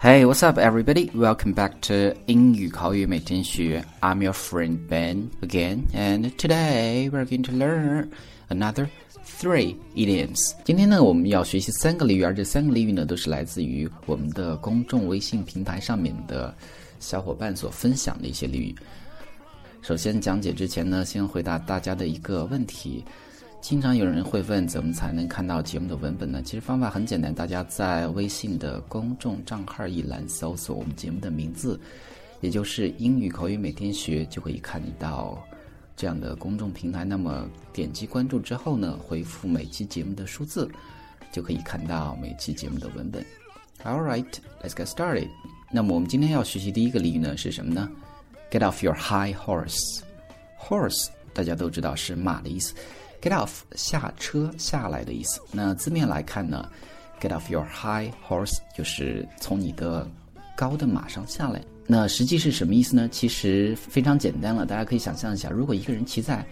Hey, what's up, everybody? Welcome back to 英语口语每天学. I'm your friend Ben again, and today we're going to learn another three idioms. 今天呢，我们要学习三个俚语，而这三个俚语呢，都是来自于我们的公众微信平台上面的小伙伴所分享的一些俚语。首先讲解之前呢，先回答大家的一个问题。经常有人会问，怎么才能看到节目的文本呢？其实方法很简单，大家在微信的公众账号一栏搜索我们节目的名字，也就是英语口语每天学，就可以看到这样的公众平台。那么点击关注之后呢，回复每期节目的数字，就可以看到每期节目的文本。All right, let's get started. 那么我们今天要学习第一个俚语呢是什么呢？Get off your high horse. Horse 大家都知道是马的意思。Get off 下车下来的意思。那字面来看呢，Get off your high horse 就是从你的高的马上下来。那实际是什么意思呢？其实非常简单了，大家可以想象一下，如果一个人骑在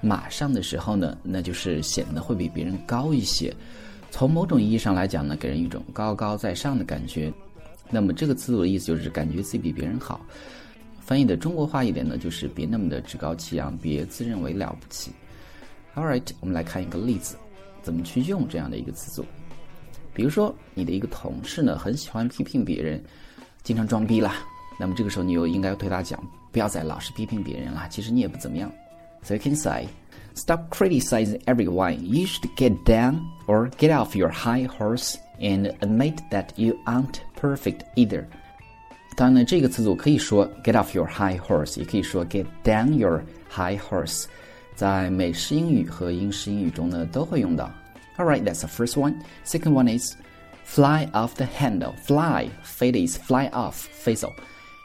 马上的时候呢，那就是显得会比别人高一些。从某种意义上来讲呢，给人一种高高在上的感觉。那么这个词组的意思就是感觉自己比别人好。翻译的中国话一点呢，就是别那么的趾高气扬，别自认为了不起。All right，我们来看一个例子，怎么去用这样的一个词组。比如说，你的一个同事呢，很喜欢批评别人，经常装逼啦。那么这个时候，你又应该对他讲，不要再老是批评别人了。其实你也不怎么样。So you can say, stop criticizing everyone. You should get down or get off your high horse and admit that you aren't perfect either. 当然呢，这个词组可以说 get off your high horse，也可以说 get down your high horse。在美式英语和英式英语中呢都会用到。All right, that's the first one. Second one is fly off the handle. Fly 飞的意思，fly off 飞走。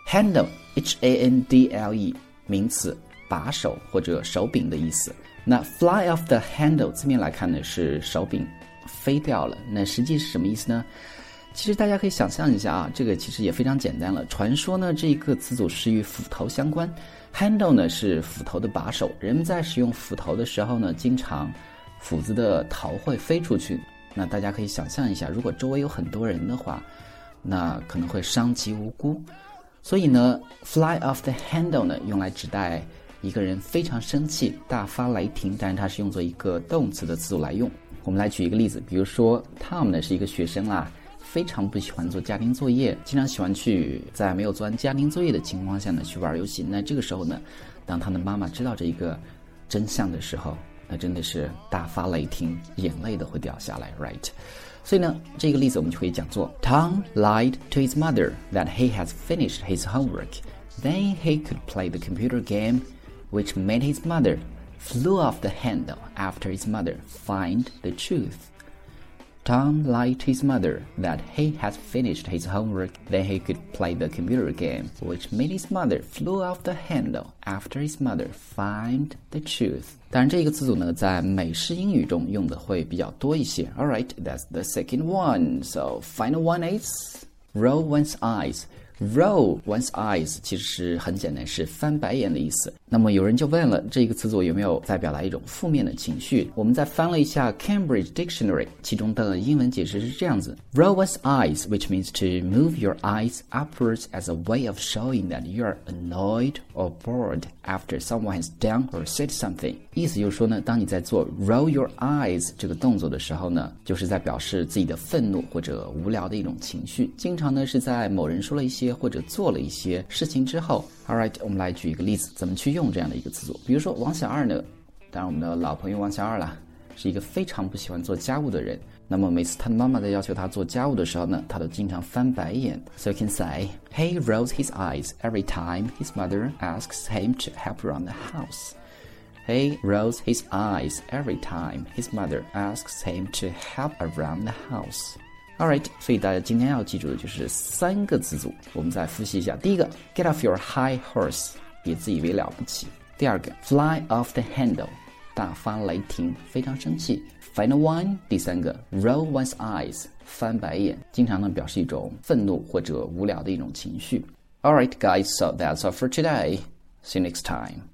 Handle H A N D L E 名词，把手或者手柄的意思。那 fly off the handle 字面来看呢是手柄飞掉了。那实际是什么意思呢？其实大家可以想象一下啊，这个其实也非常简单了。传说呢这一个词组是与斧头相关。Handle 呢是斧头的把手，人们在使用斧头的时候呢，经常斧子的头会飞出去。那大家可以想象一下，如果周围有很多人的话，那可能会伤及无辜。所以呢，fly off the handle 呢用来指代一个人非常生气、大发雷霆，但是它是用作一个动词的词组来用。我们来举一个例子，比如说 Tom 呢是一个学生啦。非常不喜欢做家庭作业，经常喜欢去在没有做完家庭作业的情况下呢去玩游戏。那这个时候呢，当他的妈妈知道这一个真相的时候，那真的是大发雷霆，眼泪都会掉下来，right？所以呢，这个例子我们就可以讲做：Tom lied to his mother that he has finished his homework. Then he could play the computer game, which made his mother flew off the handle after his mother find the truth. Tom lied to his mother that he had finished his homework, then he could play the computer game, which made his mother flew off the handle after his mother find the truth. 当然，这个词组呢，在美式英语中用的会比较多一些。All right, that's the second one. So final one is roll one's eyes. Roll one's eyes 其实是很简单，是翻白眼的意思。那么有人就问了，这个词组有没有在表达一种负面的情绪？我们再翻了一下 Cambridge Dictionary，其中的英文解释是这样子：Roll one's eyes, which means to move your eyes upwards as a way of showing that you are annoyed or bored after someone has done or said something。 意思就是说呢，当你在做 roll your eyes 这个动作的时候呢，就是在表示自己的愤怒或者无聊的一种情绪。经常呢是在某人说了一些或者做了一些事情之后，All right，我们来举一个例子，怎么去用这样的一个词组？比如说王小二呢，当然我们的老朋友王小二啦，是一个非常不喜欢做家务的人。那么每次他妈妈在要求他做家务的时候呢，他都经常翻白眼。So you can say he rolls his eyes every time his mother asks him to help around the house. He rolls his eyes every time his mother asks him to help around the house. Alright，所以大家今天要记住的就是三个词组，我们再复习一下。第一个，get off your high horse，别自以为了不起；第二个，fly off the handle，大发雷霆，非常生气；final one，第三个，roll one's eyes，翻白眼，经常呢表示一种愤怒或者无聊的一种情绪。Alright, guys, so that's all for today. See you next time.